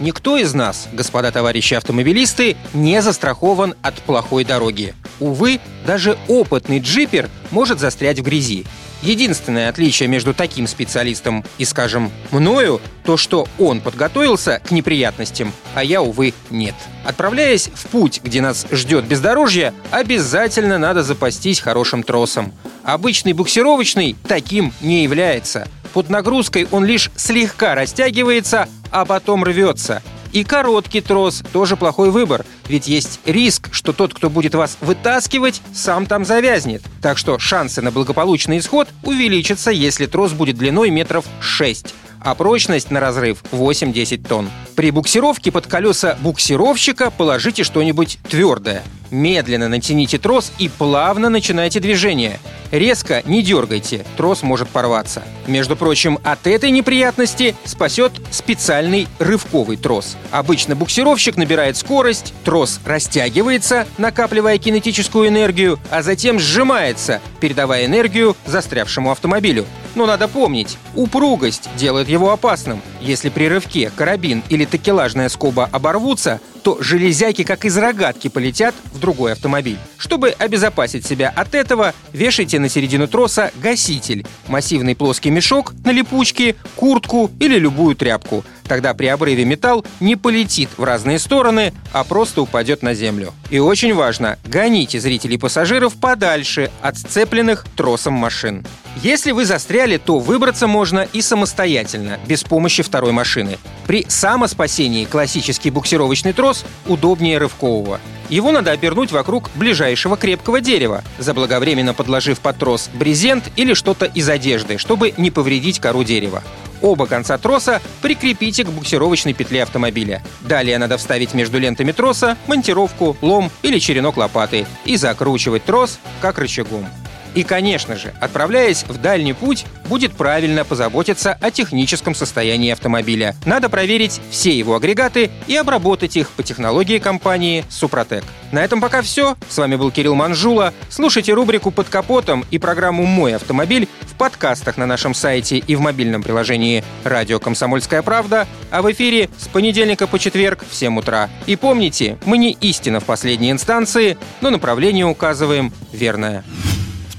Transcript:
Никто из нас, господа товарищи автомобилисты, не застрахован от плохой дороги. Увы, даже опытный джипер может застрять в грязи. Единственное отличие между таким специалистом и, скажем, мною, то, что он подготовился к неприятностям, а я, увы, нет. Отправляясь в путь, где нас ждет бездорожье, обязательно надо запастись хорошим тросом. Обычный буксировочный таким не является. Под нагрузкой он лишь слегка растягивается, а потом рвется. И короткий трос тоже плохой выбор, ведь есть риск, что тот, кто будет вас вытаскивать, сам там завязнет. Так что шансы на благополучный исход увеличатся, если трос будет длиной метров 6 а прочность на разрыв 8-10 тонн. При буксировке под колеса буксировщика положите что-нибудь твердое. Медленно натяните трос и плавно начинайте движение. Резко не дергайте, трос может порваться. Между прочим, от этой неприятности спасет специальный рывковый трос. Обычно буксировщик набирает скорость, трос растягивается, накапливая кинетическую энергию, а затем сжимается, передавая энергию застрявшему автомобилю. Но надо помнить, упругость делает его опасным. Если при рывке карабин или такелажная скоба оборвутся, то железяки как из рогатки полетят в другой автомобиль. Чтобы обезопасить себя от этого, вешайте на середину троса гаситель, массивный плоский мешок на липучке, куртку или любую тряпку. Тогда при обрыве металл не полетит в разные стороны, а просто упадет на землю. И очень важно, гоните зрителей и пассажиров подальше от сцепленных тросом машин. Если вы застряли, то выбраться можно и самостоятельно, без помощи второй машины. При самоспасении классический буксировочный трос удобнее рывкового. Его надо обернуть вокруг ближайшего крепкого дерева, заблаговременно подложив под трос брезент или что-то из одежды, чтобы не повредить кору дерева. Оба конца троса прикрепите к буксировочной петле автомобиля. Далее надо вставить между лентами троса монтировку, лом или черенок лопаты и закручивать трос как рычагом. И, конечно же, отправляясь в дальний путь, будет правильно позаботиться о техническом состоянии автомобиля. Надо проверить все его агрегаты и обработать их по технологии компании «Супротек». На этом пока все. С вами был Кирилл Манжула. Слушайте рубрику «Под капотом» и программу «Мой автомобиль» в подкастах на нашем сайте и в мобильном приложении «Радио Комсомольская правда», а в эфире с понедельника по четверг в 7 утра. И помните, мы не истина в последней инстанции, но направление указываем верное.